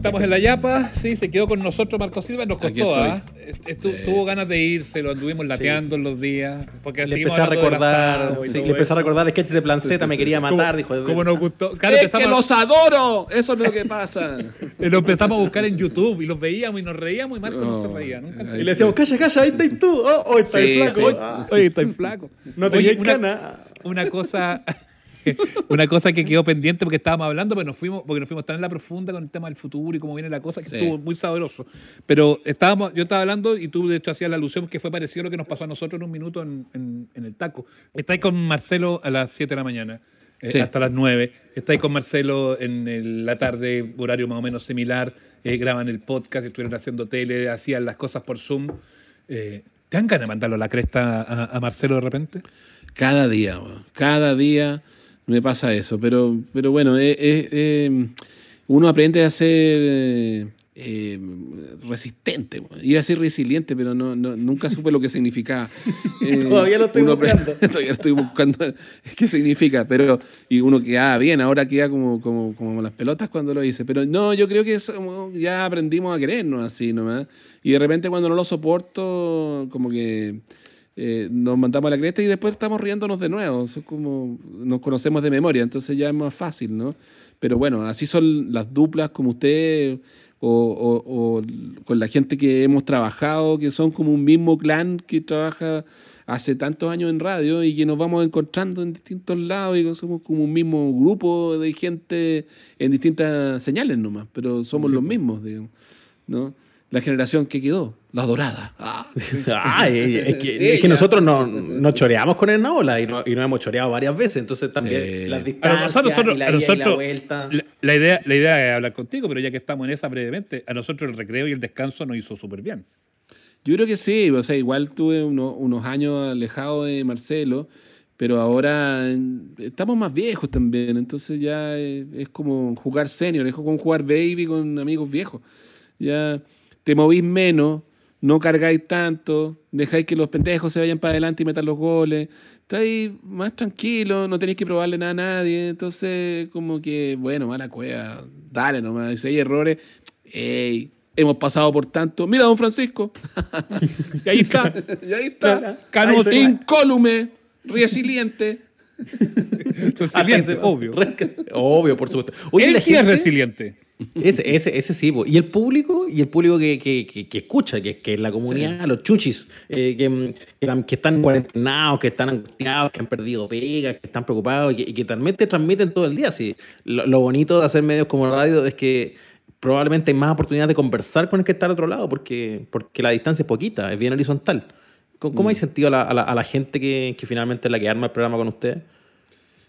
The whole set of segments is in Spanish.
Estamos en la Yapa, sí, se quedó con nosotros Marco Silva, nos costó, ¿ah? Tuvo ganas de irse, lo anduvimos lateando en los días. Porque le empecé a recordar, sí, le empecé a recordar el sketch de Plan Z, me quería matar, dijo. ¿Cómo nos gustó? Claro, es que los adoro, eso es lo que pasa. lo empezamos a buscar en YouTube y los veíamos y nos reíamos y Marco no, se reía. Nunca. Y le decíamos, calla, calla, ahí estás tú, oh, hoy estás flaco. Hoy, estás flaco. No te Oye, una, una cosa... una cosa que quedó pendiente porque estábamos hablando, pero nos fuimos, porque nos fuimos tan en la profunda con el tema del futuro y cómo viene la cosa, que estuvo muy sabroso. Pero estábamos, yo estaba hablando y tú de hecho hacías la alusión que fue parecido a lo que nos pasó a nosotros en un minuto en, en, el taco. Estáis con Marcelo a las 7 de la mañana. Eh, hasta las 9. Estáis con Marcelo en la tarde, horario más o menos similar. Eh, graban el podcast, estuvieron haciendo tele, hacían las cosas por Zoom. Eh, ¿Te dan ganas de mandarlo a la cresta a, Marcelo de repente? Cada día, cada día me pasa eso. Pero, pero bueno, eh, eh, eh, uno aprende a ser resistente. Iba a ser resiliente, pero no, nunca supe lo que significaba. todavía lo estoy buscando. todavía estoy buscando qué significa. Pero, y uno queda bien, ahora queda como, como, como las pelotas cuando lo hice. Pero no, yo creo que ya aprendimos a querernos así nomás. Y de repente cuando no lo soporto, como que eh, nos mandamos a la cresta y después estamos riéndonos de nuevo. es como nos conocemos de memoria, entonces ya es más fácil, ¿no? Pero bueno, así son las duplas como usted o, con la gente que hemos trabajado, que son como un mismo clan que trabaja hace tantos años en radio y que nos vamos encontrando en distintos lados y somos como un mismo grupo de gente en distintas señales nomás, pero somos los mismos, digamos, ¿no? La generación que quedó, la dorada. Ah. es, que, nosotros nos no choreamos con el Naola y, no, y nos hemos choreado varias veces, entonces también las distancias nosotros, y la, nosotros, vuelta. La, idea, la idea es hablar contigo, pero ya que estamos en esa brevemente, a nosotros el recreo y el descanso nos hizo súper bien. Yo creo que sí, o sea, igual tuve unos años alejado de Marcelo, pero ahora estamos más viejos también, entonces ya es, es como jugar senior, es como jugar baby con amigos viejos. Ya te movís menos, no cargáis tanto, dejáis que los pendejos se vayan para adelante y metan los goles, estáis más tranquilo, no tenéis que probarle nada a nadie, entonces como que, bueno, mala cueva, dale nomás, si hay errores, ey, hemos pasado por tanto, mira don Francisco, y ahí está, y ahí está, cano incólume, resiliente. resiliente, obvio. Obvio, por supuesto. Él sí es resiliente. Ese, ese, ese sí, y el público, y el público que, que, que, escucha, que, que es la comunidad, los chuchis, eh, que, que, están cuarentenados, que están angustiados, que han perdido pegas, que están preocupados y que, también te transmiten todo el día. Sí. Lo, bonito de hacer medios como radio es que probablemente hay más oportunidad de conversar con el que está al otro lado, porque, porque la distancia es poquita, es bien horizontal. ¿Cómo, hay mm. sentido a la, a la, gente que, que finalmente es la que arma el programa con ustedes?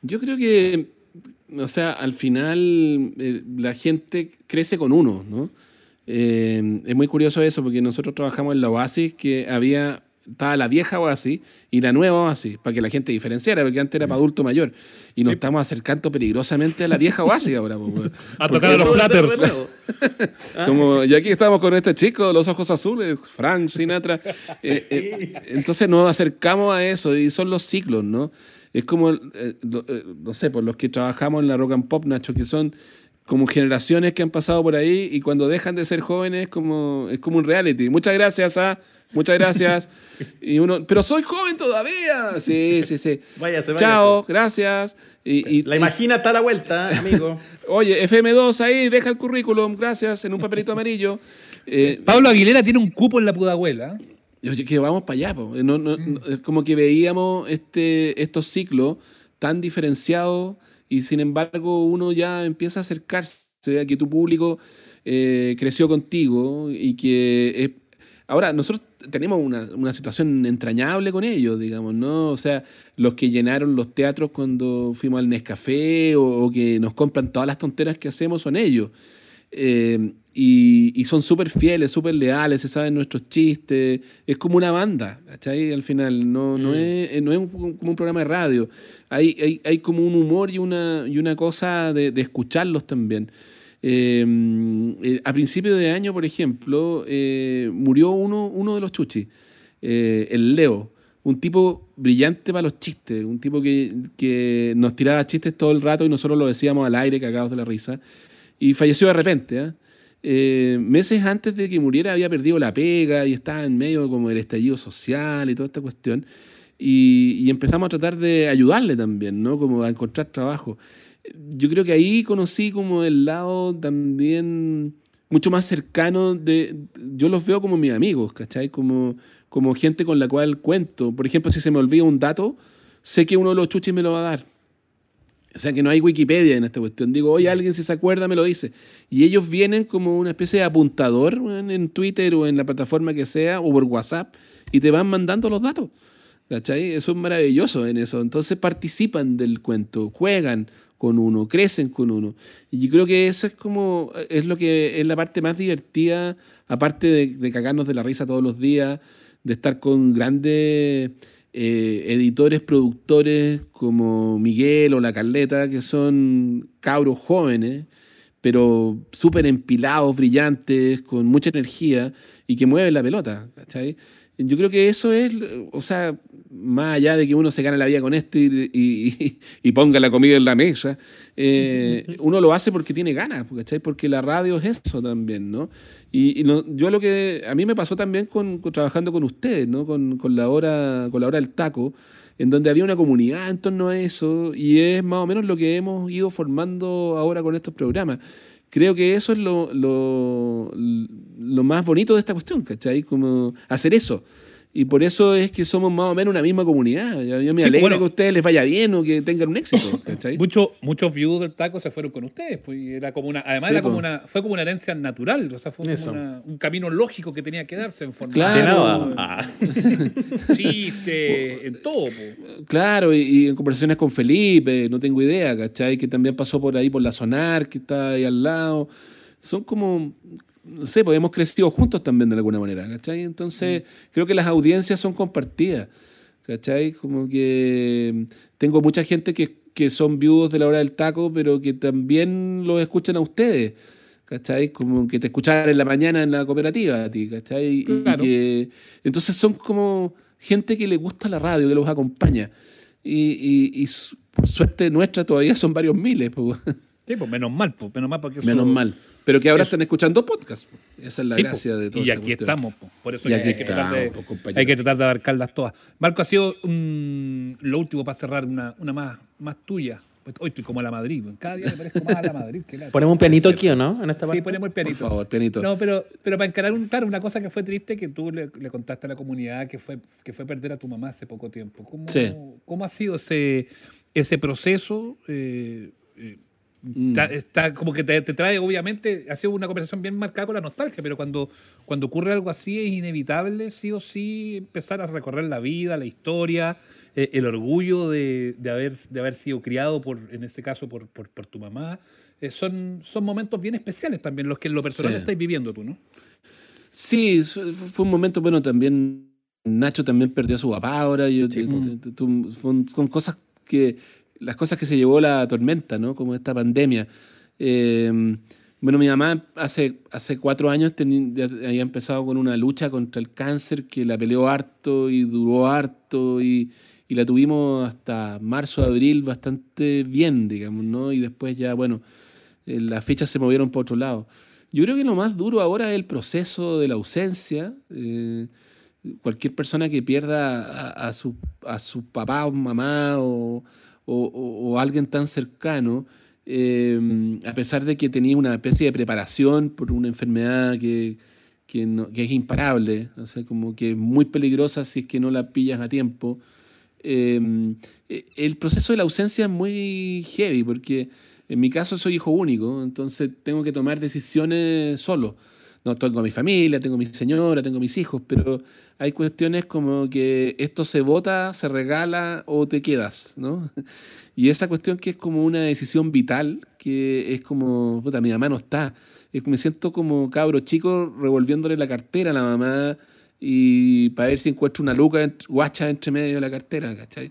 Yo creo que o sea, al final eh, la gente crece con uno, ¿no? Eh, es muy curioso eso porque nosotros trabajamos en la Oasis que había estaba la vieja Oasis y la nueva Oasis, para que la gente diferenciara, porque antes era para adulto mayor. Y nos estamos acercando peligrosamente a la vieja Oasis ahora. a tocar los platters. Como, y aquí estamos con este chico, los ojos azules, Frank Sinatra. Eh, entonces nos acercamos a eso y son los ciclos, ¿no? Es como, eh, eh, no sé, por los que trabajamos en la rock and pop, Nacho, que son como generaciones que han pasado por ahí y cuando dejan de ser jóvenes como, es como un reality. Muchas gracias, ¿ah? Muchas gracias. y uno, pero soy joven todavía. Sí, sí, sí. Váyase, váyase. Chao, gracias. Y, la imagina está a la vuelta, amigo. Oye, FM2 ahí, deja el currículum, gracias, en un papelito amarillo. Eh, Pablo Aguilera tiene un cupo en la Pudahuela que vamos para allá. Mm. es como que veíamos este, estos ciclos tan diferenciados y sin embargo uno ya empieza a acercarse a que tu público eh, creció contigo y que... ahora, nosotros tenemos una, situación entrañable con ellos, digamos, ¿no? O sea, los que llenaron los teatros cuando fuimos al Nescafé o, o que nos compran todas las tonteras que hacemos son ellos. Eh, y, son súper fieles, súper leales, se saben nuestros chistes. Es como una banda, ¿cachai? Al final, no, no, mm. es, no es como un programa de radio. Hay, hay, hay, como un humor y una, y una cosa de, de escucharlos también. Eh, eh, a principio de año, por ejemplo, murió uno, uno de los chuchis, el Leo. Un tipo brillante para los chistes, un tipo que, que nos tiraba chistes todo el rato y nosotros lo decíamos al aire, cagados de la risa y falleció de repente. ¿Eh? meses antes de que muriera había perdido la pega y estaba en medio como del estallido social y toda esta cuestión. Y, empezamos a tratar de ayudarle también, ¿no? Como a encontrar trabajo. Yo creo que ahí conocí como el lado también mucho más cercano de... Yo los veo como mis amigos, ¿cachai? Como, como gente con la cual cuento. Por ejemplo, si se me olvida un dato, sé que uno de los chuchis me lo va a dar. O sea, que no hay Wikipedia en esta cuestión. Digo, oye, alguien si se acuerda me lo dice. Y ellos vienen como una especie de apuntador en Twitter o en la plataforma que sea, o por WhatsApp, y te van mandando los datos. ¿Cachai? Eso es maravilloso en eso. Entonces participan del cuento, juegan con uno, crecen con uno. Y yo creo que eso es como, es lo que es la parte más divertida, aparte de, cagarnos de la risa todos los días, de estar con grandes eh, editores, productores como Miguel o La Carleta, que son cabros jóvenes, pero súper empilados, brillantes, con mucha energía y que mueven la pelota. ¿cachai? Yo creo que eso es, o sea, más allá de que uno se gane la vida con esto y, y, ponga la comida en la mesa, eh, uno lo hace porque tiene ganas, ¿cachai? Porque la radio es eso también, ¿no? Y, yo lo que a mí me pasó también con, trabajando con ustedes, ¿no? Con, la hora, con la hora del taco, en donde había una comunidad en torno a eso y es más o menos lo que hemos ido formando ahora con estos programas creo que eso es lo, lo, lo, más bonito de esta cuestión, ¿cachai? Como hacer eso. Y por eso es que somos más o menos una misma comunidad. Yo me alegro que a ustedes les vaya bien o que tengan un éxito. Muchos muchos views del taco se fueron con ustedes. Pues, era como una, además era como una, fue como una herencia natural. O sea, fue como un camino lógico que tenía que darse en forma claro. de ah. chiste, en todo. Claro, y, en conversaciones con Felipe, no tengo idea, ¿cachai? Que también pasó por ahí por la Sonar, que está ahí al lado. Son como no sé, pues hemos crecido juntos también de alguna manera, ¿cachai? Entonces, mm. creo que las audiencias son compartidas, ¿cachai? Como que tengo mucha gente que, que son viudos de la hora del taco, pero que también los escuchan a ustedes, ¿cachai? Como que te escuchan en la mañana en la cooperativa a ti, ¿cachai? Y entonces son como gente que le gusta la radio, que los acompaña. Y, y, por suerte nuestra todavía son varios miles. Pues. Sí, pues menos mal, pues, menos mal porque Menos mal. Pero que ahora están escuchando podcast. Esa es la gracia de todo. Y aquí estamos, por eso hay, que tratar de, hay, que tratar de, abarcarlas todas. Marco, ha sido lo último para cerrar una, una más, más tuya. Hoy estoy como a la Madrid, cada día me parezco más a la Madrid. ¿Ponemos un pianito aquí o no? En esta parte? Sí, ponemos el pianito. Por favor, pianito. No, pero, pero para encarar un, claro, una cosa que fue triste que tú le, contaste a la comunidad que fue, que fue perder a tu mamá hace poco tiempo. ¿Cómo, ¿cómo ha sido ese, ese proceso? Eh, eh, Mm. Está, como que te, trae, obviamente, ha sido una conversación bien marcada con la nostalgia, pero cuando, cuando ocurre algo así es inevitable, sí o sí, empezar a recorrer la vida, la historia, eh, el orgullo de, de, haber, de haber sido criado, por, en este caso, por, por, tu mamá. Eh, son, son momentos bien especiales también los que en lo personal estáis viviendo tú, ¿no? Sí, fue un momento, bueno, también Nacho también perdió a su papá ahora, yo, son cosas que las cosas que se llevó la tormenta, ¿no? Como esta pandemia. Em, bueno, mi mamá hace, hace cuatro años había empezado con una lucha contra el cáncer que la peleó harto y duró harto y, y la tuvimos hasta marzo, abril bastante bien, digamos, ¿no? Y después ya, bueno, eh, las fechas se movieron por otro lado. Yo creo que lo más duro ahora es el proceso de la ausencia. Eh, cualquier persona que pierda a, su, a su papá o mamá o o, alguien tan cercano, em, a pesar de que tenía una especie de preparación por una enfermedad que, que, es imparable, o sea, como que es muy peligrosa si es que no la pillas a tiempo. Em, e, el proceso de la ausencia es muy heavy, porque en mi caso soy hijo único, entonces tengo que tomar decisiones solo. No tengo mi familia, tengo mi señora, tengo mis hijos, pero hay cuestiones como que esto se vota, se regala o te quedas, ¿no? Y esa cuestión que es como una decisión vital, que es como, puta, mi mamá no está. Me siento como cabro chico revolviéndole la cartera a la mamá y para ver si encuentro una luca guacha entre medio de la cartera, ¿cachai?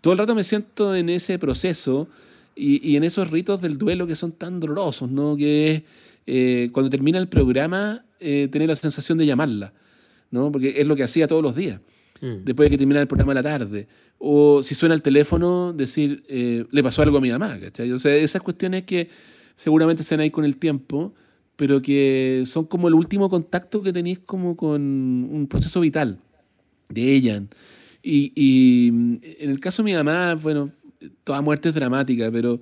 Todo el rato me siento en ese proceso y, y en esos ritos del duelo que son tan dolorosos, ¿no? Que es eh, cuando termina el programa eh, tener la sensación de llamarla. ¿No? Porque es lo que hacía todos los días, mm. después de que terminara el programa de la tarde. O si suena el teléfono, decir, eh, le pasó algo a mi mamá, ¿cachai? O sea, esas cuestiones que seguramente se van a ir con el tiempo, pero que son como el último contacto que tenéis como con un proceso vital de ella. Y, y en el caso de mi mamá, bueno, toda muerte es dramática, pero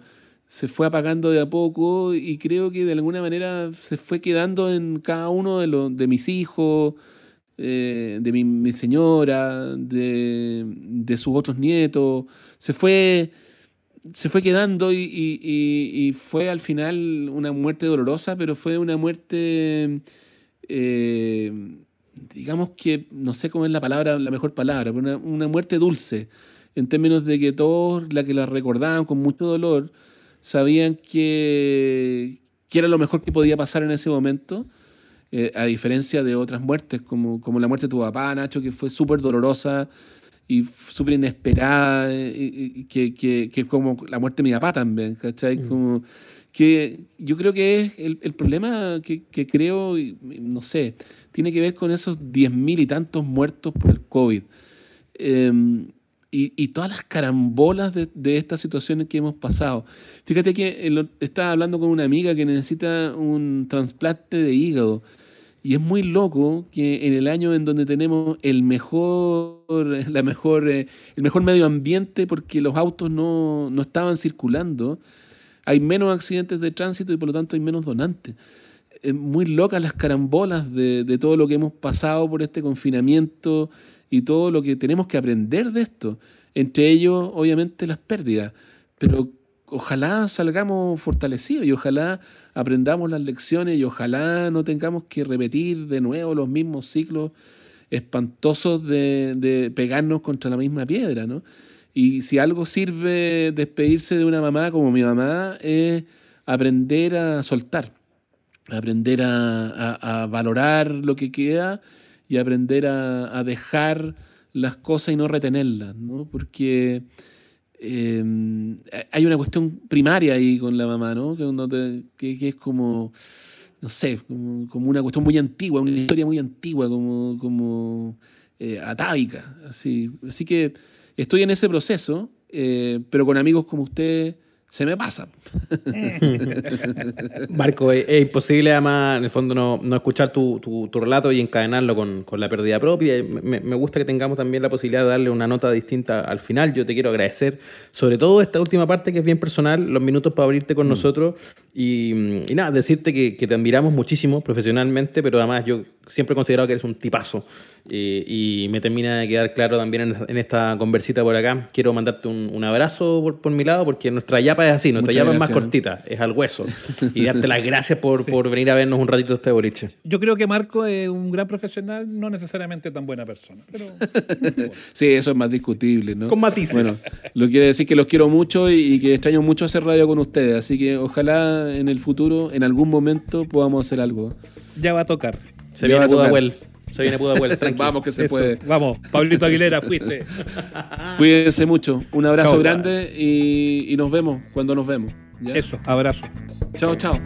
se fue apagando de a poco y creo que de alguna manera se fue quedando en cada uno de, los, de mis hijos, eh, de mi, señora, de, de, sus otros nietos. Se fue, se fue quedando y, y, fue al final una muerte dolorosa, pero fue una muerte, eh, digamos que, no sé cómo es la palabra, la mejor palabra, pero una, una muerte dulce, en términos de que todos la que la recordaban con mucho dolor, sabían que, que era lo mejor que podía pasar en ese momento, eh, a diferencia de otras muertes, como, como la muerte de tu papá, Nacho, que fue súper dolorosa y súper inesperada, eh, y, que, que, que, como la muerte de mi papá también, ¿cachai? Mm. Como que yo creo que es el, el problema que, que, creo, no sé, tiene que ver con esos diez mil y tantos muertos por el COVID. Eh, y, todas las carambolas de, de, estas situaciones que hemos pasado. Fíjate que estaba hablando con una amiga que necesita un trasplante de hígado. Y es muy loco que en el año en donde tenemos el mejor, la mejor, eh, el mejor medio ambiente porque los autos no, no estaban circulando, hay menos accidentes de tránsito y por lo tanto hay menos donantes. Es muy locas las carambolas de, de todo lo que hemos pasado por este confinamiento y todo lo que tenemos que aprender de esto. Entre ellos, obviamente, las pérdidas. Pero ojalá salgamos fortalecidos y ojalá aprendamos las lecciones y ojalá no tengamos que repetir de nuevo los mismos ciclos espantosos de, de pegarnos contra la misma piedra, ¿no? Y si algo sirve despedirse de una mamá como mi mamá, es aprender a soltar, aprender a, a valorar lo que queda y aprender a, dejar las cosas y no retenerlas, ¿no? Porque em, hay una cuestión primaria ahí con la mamá, ¿no? Que, es como, no sé, como, una cuestión muy antigua, una historia muy antigua, como, como eh, atávica. Así. así que estoy en ese proceso, eh, pero con amigos como usted se me pasa. Marco, es, imposible además, en el fondo, no, no escuchar tu, tu, tu, relato y encadenarlo con, con la pérdida propia. Me, me, gusta que tengamos también la posibilidad de darle una nota distinta al final. Yo te quiero agradecer, sobre todo esta última parte que es bien personal, los minutos para abrirte con mm. nosotros y, y, nada, decirte que, que te admiramos muchísimo profesionalmente, pero además yo siempre he considerado que eres un tipazo. Y me termina de quedar claro también en, esta conversita por acá. Quiero mandarte un, un abrazo por, por, mi lado, porque nuestra yapa es así, nuestra yapa es más cortita, es al hueso. y darte las gracias por, por venir a vernos un ratito este boliche. Yo creo que Marco es un gran profesional, no necesariamente tan buena persona. Pero, sí, eso es más discutible, ¿no? Con matices. Bueno, lo quiere decir que los quiero mucho y, que extraño mucho hacer radio con ustedes. Así que ojalá en el futuro, en algún momento, podamos hacer algo. Ya va a tocar. Se viene Pudahuel. Se viene Pudahuel. Vamos que se puede. Vamos, Pablito Aguilera, fuiste. Cuídense mucho. Un abrazo grande y, y, nos vemos cuando nos vemos. Eso, abrazo. Chao, chao.